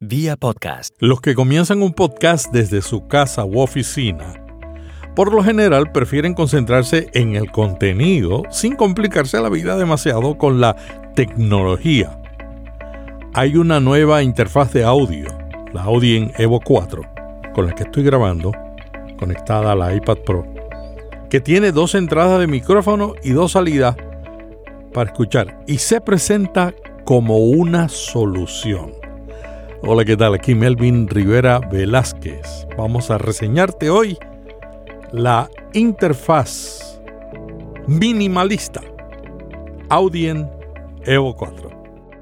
Vía podcast. Los que comienzan un podcast desde su casa u oficina, por lo general prefieren concentrarse en el contenido sin complicarse la vida demasiado con la tecnología. Hay una nueva interfaz de audio, la Audien Evo 4, con la que estoy grabando, conectada a la iPad Pro, que tiene dos entradas de micrófono y dos salidas para escuchar y se presenta como una solución. Hola, ¿qué tal? Aquí Melvin Rivera Velázquez. Vamos a reseñarte hoy la interfaz minimalista Audien Evo 4.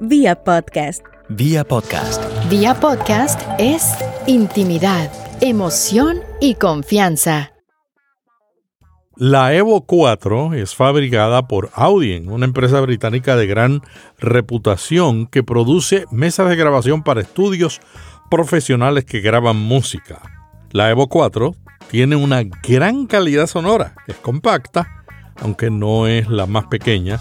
Vía podcast. Vía podcast. Vía podcast es intimidad, emoción y confianza. La Evo 4 es fabricada por Audien, una empresa británica de gran reputación que produce mesas de grabación para estudios profesionales que graban música. La Evo 4 tiene una gran calidad sonora, es compacta, aunque no es la más pequeña,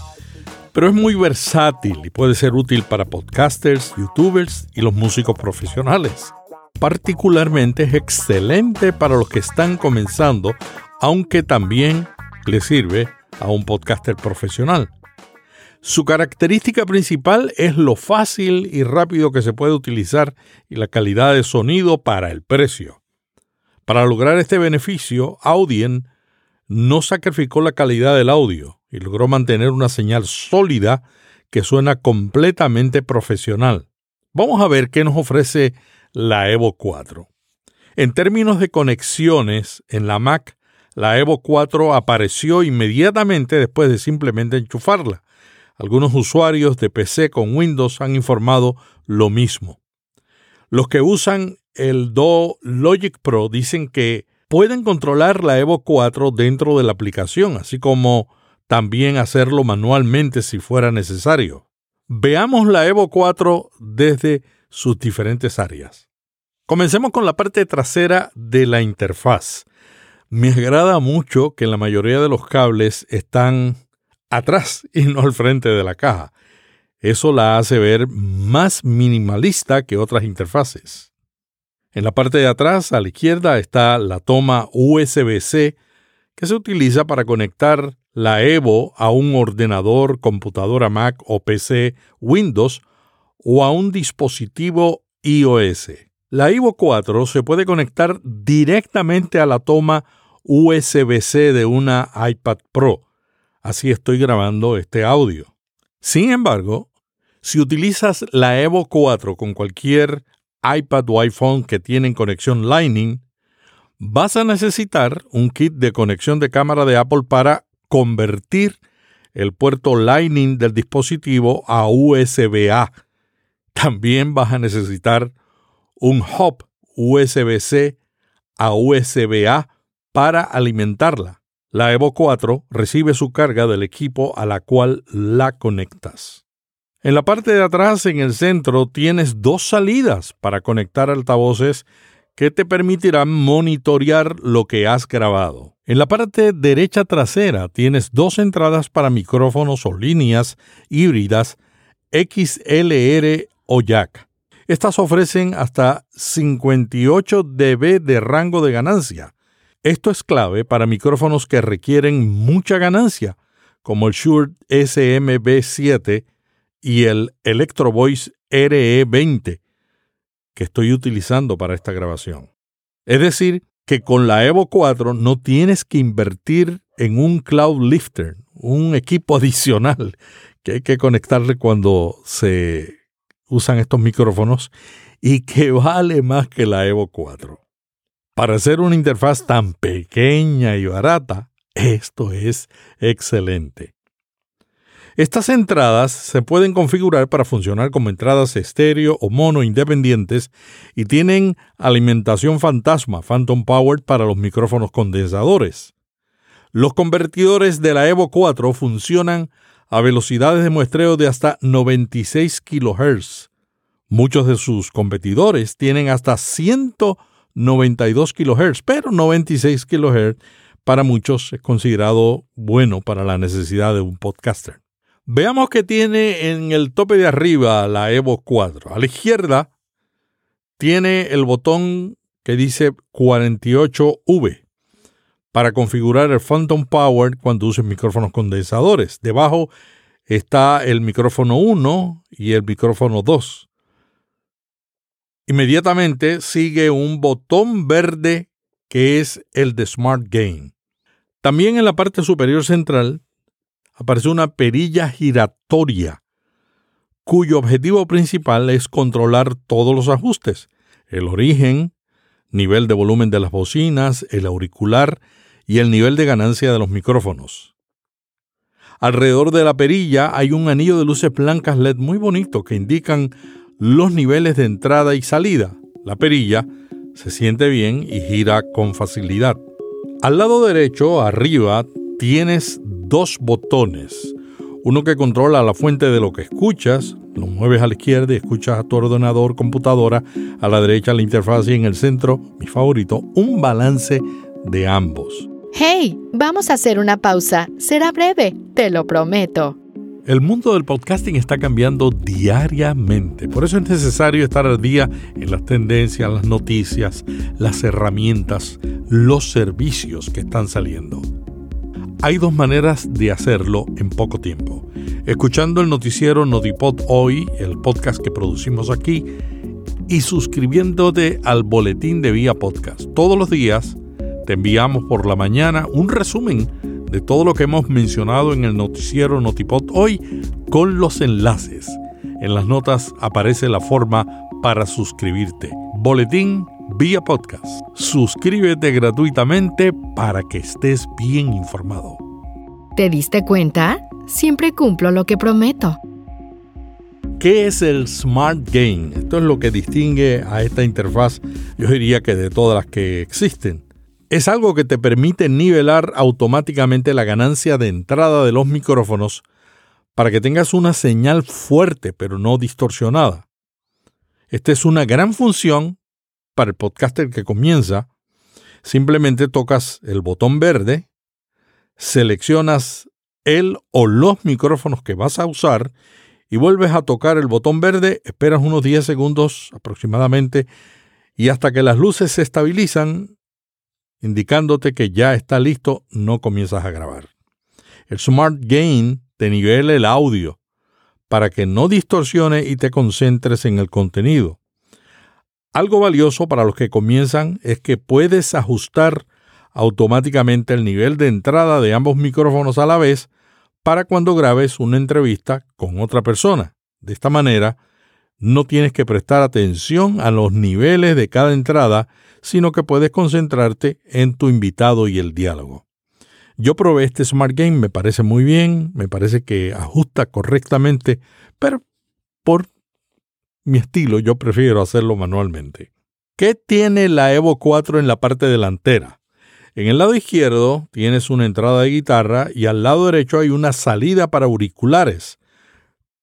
pero es muy versátil y puede ser útil para podcasters, youtubers y los músicos profesionales. Particularmente es excelente para los que están comenzando aunque también le sirve a un podcaster profesional. Su característica principal es lo fácil y rápido que se puede utilizar y la calidad de sonido para el precio. Para lograr este beneficio, Audien no sacrificó la calidad del audio y logró mantener una señal sólida que suena completamente profesional. Vamos a ver qué nos ofrece la Evo 4. En términos de conexiones, en la Mac la Evo 4 apareció inmediatamente después de simplemente enchufarla. Algunos usuarios de PC con Windows han informado lo mismo. Los que usan el Do Logic Pro dicen que pueden controlar la Evo 4 dentro de la aplicación, así como también hacerlo manualmente si fuera necesario. Veamos la Evo 4 desde sus diferentes áreas. Comencemos con la parte trasera de la interfaz. Me agrada mucho que la mayoría de los cables están atrás y no al frente de la caja. Eso la hace ver más minimalista que otras interfaces. En la parte de atrás, a la izquierda, está la toma USB-C que se utiliza para conectar la Evo a un ordenador, computadora Mac o PC Windows o a un dispositivo iOS. La Evo 4 se puede conectar directamente a la toma USB-C de una iPad Pro. Así estoy grabando este audio. Sin embargo, si utilizas la Evo 4 con cualquier iPad o iPhone que tienen conexión Lightning, vas a necesitar un kit de conexión de cámara de Apple para convertir el puerto Lightning del dispositivo a USB-A. También vas a necesitar un hub USB-C a USB-A para alimentarla. La Evo 4 recibe su carga del equipo a la cual la conectas. En la parte de atrás, en el centro, tienes dos salidas para conectar altavoces que te permitirán monitorear lo que has grabado. En la parte derecha trasera tienes dos entradas para micrófonos o líneas híbridas XLR o jack. Estas ofrecen hasta 58 dB de rango de ganancia, esto es clave para micrófonos que requieren mucha ganancia, como el Shure SMB7 y el Electro Voice RE20 que estoy utilizando para esta grabación. Es decir, que con la Evo 4 no tienes que invertir en un Cloud Lifter, un equipo adicional que hay que conectarle cuando se usan estos micrófonos y que vale más que la Evo 4. Para hacer una interfaz tan pequeña y barata, esto es excelente. Estas entradas se pueden configurar para funcionar como entradas estéreo o mono independientes y tienen alimentación fantasma, Phantom Power, para los micrófonos condensadores. Los convertidores de la Evo 4 funcionan a velocidades de muestreo de hasta 96 kHz. Muchos de sus competidores tienen hasta 100 92 kHz, pero 96 kHz para muchos es considerado bueno para la necesidad de un podcaster. Veamos que tiene en el tope de arriba la Evo 4. A la izquierda tiene el botón que dice 48V para configurar el Phantom Power cuando uses micrófonos condensadores. Debajo está el micrófono 1 y el micrófono 2. Inmediatamente sigue un botón verde que es el de Smart Gain. También en la parte superior central aparece una perilla giratoria cuyo objetivo principal es controlar todos los ajustes, el origen, nivel de volumen de las bocinas, el auricular y el nivel de ganancia de los micrófonos. Alrededor de la perilla hay un anillo de luces blancas LED muy bonito que indican los niveles de entrada y salida. La perilla se siente bien y gira con facilidad. Al lado derecho, arriba, tienes dos botones. Uno que controla la fuente de lo que escuchas, lo mueves a la izquierda y escuchas a tu ordenador, computadora, a la derecha la interfaz y en el centro, mi favorito, un balance de ambos. Hey, vamos a hacer una pausa. Será breve, te lo prometo. El mundo del podcasting está cambiando diariamente, por eso es necesario estar al día en las tendencias, las noticias, las herramientas, los servicios que están saliendo. Hay dos maneras de hacerlo en poco tiempo. Escuchando el noticiero Notipod Hoy, el podcast que producimos aquí, y suscribiéndote al boletín de Vía Podcast. Todos los días te enviamos por la mañana un resumen de todo lo que hemos mencionado en el noticiero Notipod hoy con los enlaces. En las notas aparece la forma para suscribirte. Boletín vía podcast. Suscríbete gratuitamente para que estés bien informado. ¿Te diste cuenta? Siempre cumplo lo que prometo. ¿Qué es el Smart Gain? Esto es lo que distingue a esta interfaz, yo diría que de todas las que existen. Es algo que te permite nivelar automáticamente la ganancia de entrada de los micrófonos para que tengas una señal fuerte pero no distorsionada. Esta es una gran función para el podcaster que comienza. Simplemente tocas el botón verde, seleccionas el o los micrófonos que vas a usar y vuelves a tocar el botón verde, esperas unos 10 segundos aproximadamente y hasta que las luces se estabilizan, indicándote que ya está listo, no comienzas a grabar. El Smart Gain te nivela el audio para que no distorsione y te concentres en el contenido. Algo valioso para los que comienzan es que puedes ajustar automáticamente el nivel de entrada de ambos micrófonos a la vez para cuando grabes una entrevista con otra persona. De esta manera, no tienes que prestar atención a los niveles de cada entrada, sino que puedes concentrarte en tu invitado y el diálogo. Yo probé este Smart Game, me parece muy bien, me parece que ajusta correctamente, pero por mi estilo yo prefiero hacerlo manualmente. ¿Qué tiene la Evo 4 en la parte delantera? En el lado izquierdo tienes una entrada de guitarra y al lado derecho hay una salida para auriculares.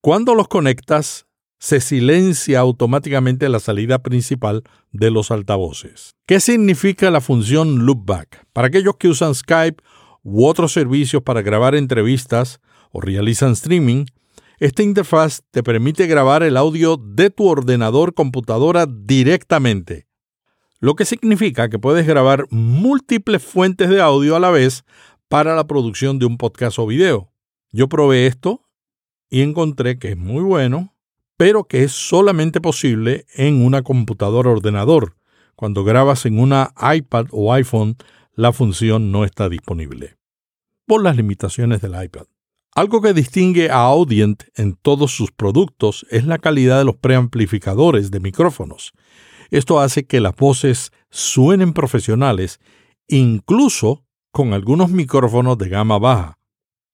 Cuando los conectas, se silencia automáticamente la salida principal de los altavoces. ¿Qué significa la función loopback? Para aquellos que usan Skype u otros servicios para grabar entrevistas o realizan streaming, esta interfaz te permite grabar el audio de tu ordenador computadora directamente, lo que significa que puedes grabar múltiples fuentes de audio a la vez para la producción de un podcast o video. Yo probé esto y encontré que es muy bueno pero que es solamente posible en una computadora ordenador. Cuando grabas en una iPad o iPhone, la función no está disponible, por las limitaciones del iPad. Algo que distingue a Audient en todos sus productos es la calidad de los preamplificadores de micrófonos. Esto hace que las voces suenen profesionales, incluso con algunos micrófonos de gama baja.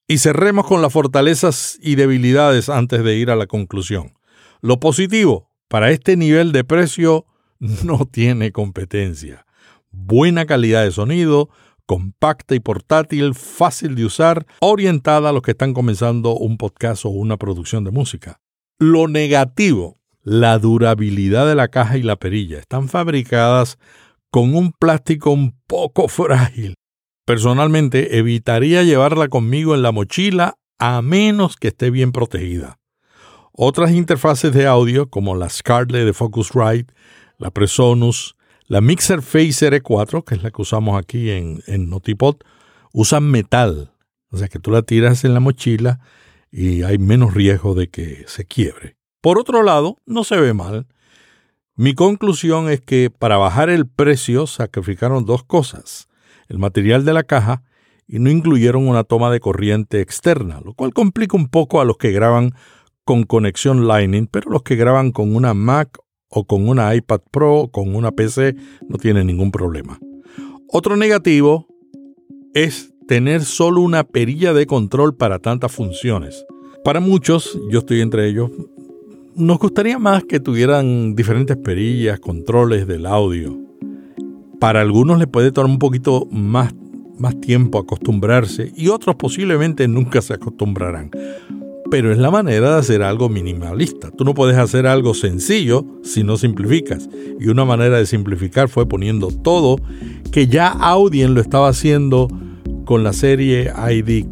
Y cerremos con las fortalezas y debilidades antes de ir a la conclusión. Lo positivo, para este nivel de precio no tiene competencia. Buena calidad de sonido, compacta y portátil, fácil de usar, orientada a los que están comenzando un podcast o una producción de música. Lo negativo, la durabilidad de la caja y la perilla. Están fabricadas con un plástico un poco frágil. Personalmente evitaría llevarla conmigo en la mochila a menos que esté bien protegida. Otras interfaces de audio, como la Scarlett de Focusrite, la Presonus, la Mixer Phaser E4, que es la que usamos aquí en, en Notipod, usan metal. O sea que tú la tiras en la mochila y hay menos riesgo de que se quiebre. Por otro lado, no se ve mal. Mi conclusión es que para bajar el precio sacrificaron dos cosas, el material de la caja y no incluyeron una toma de corriente externa, lo cual complica un poco a los que graban con conexión Lightning, pero los que graban con una Mac o con una iPad Pro o con una PC no tienen ningún problema. Otro negativo es tener solo una perilla de control para tantas funciones. Para muchos, yo estoy entre ellos, nos gustaría más que tuvieran diferentes perillas, controles del audio. Para algunos les puede tomar un poquito más, más tiempo acostumbrarse y otros posiblemente nunca se acostumbrarán pero es la manera de hacer algo minimalista. Tú no puedes hacer algo sencillo si no simplificas. Y una manera de simplificar fue poniendo todo que ya Audien lo estaba haciendo con la serie ID4,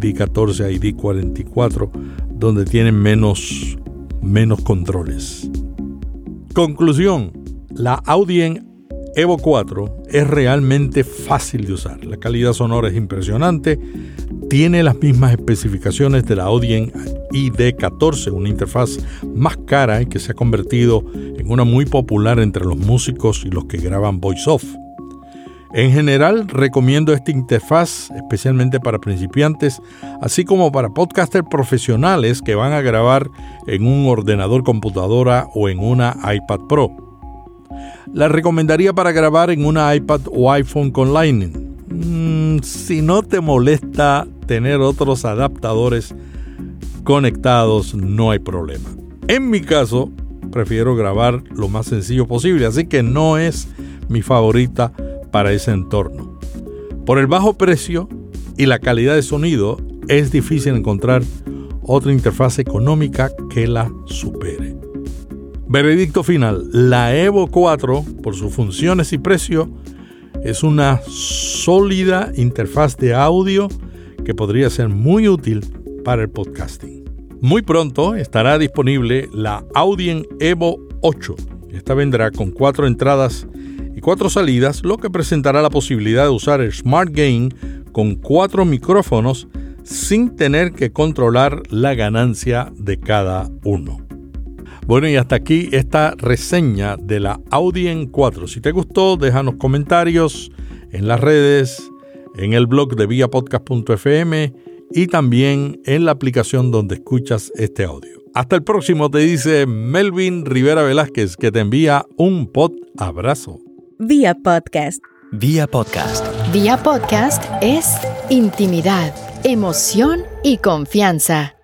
ID14, ID44, donde tienen menos, menos controles. Conclusión, la Audien Evo 4 es realmente fácil de usar. La calidad sonora es impresionante. Tiene las mismas especificaciones de la Audien ID14, una interfaz más cara y que se ha convertido en una muy popular entre los músicos y los que graban voice-off. En general, recomiendo esta interfaz especialmente para principiantes, así como para podcasters profesionales que van a grabar en un ordenador computadora o en una iPad Pro. La recomendaría para grabar en una iPad o iPhone con Lightning. Mm, si no te molesta tener otros adaptadores conectados, no hay problema. En mi caso, prefiero grabar lo más sencillo posible, así que no es mi favorita para ese entorno. Por el bajo precio y la calidad de sonido, es difícil encontrar otra interfaz económica que la supere. Veredicto final. La Evo 4, por sus funciones y precio, es una sólida interfaz de audio que podría ser muy útil para el podcasting. Muy pronto estará disponible la Audien Evo 8. Esta vendrá con cuatro entradas y cuatro salidas, lo que presentará la posibilidad de usar el Smart Gain con cuatro micrófonos sin tener que controlar la ganancia de cada uno. Bueno, y hasta aquí esta reseña de la Audien 4. Si te gustó, déjanos comentarios en las redes, en el blog de viapodcast.fm y también en la aplicación donde escuchas este audio. Hasta el próximo, te dice Melvin Rivera Velázquez, que te envía un pod abrazo. Vía podcast. Vía podcast. Vía podcast es intimidad, emoción y confianza.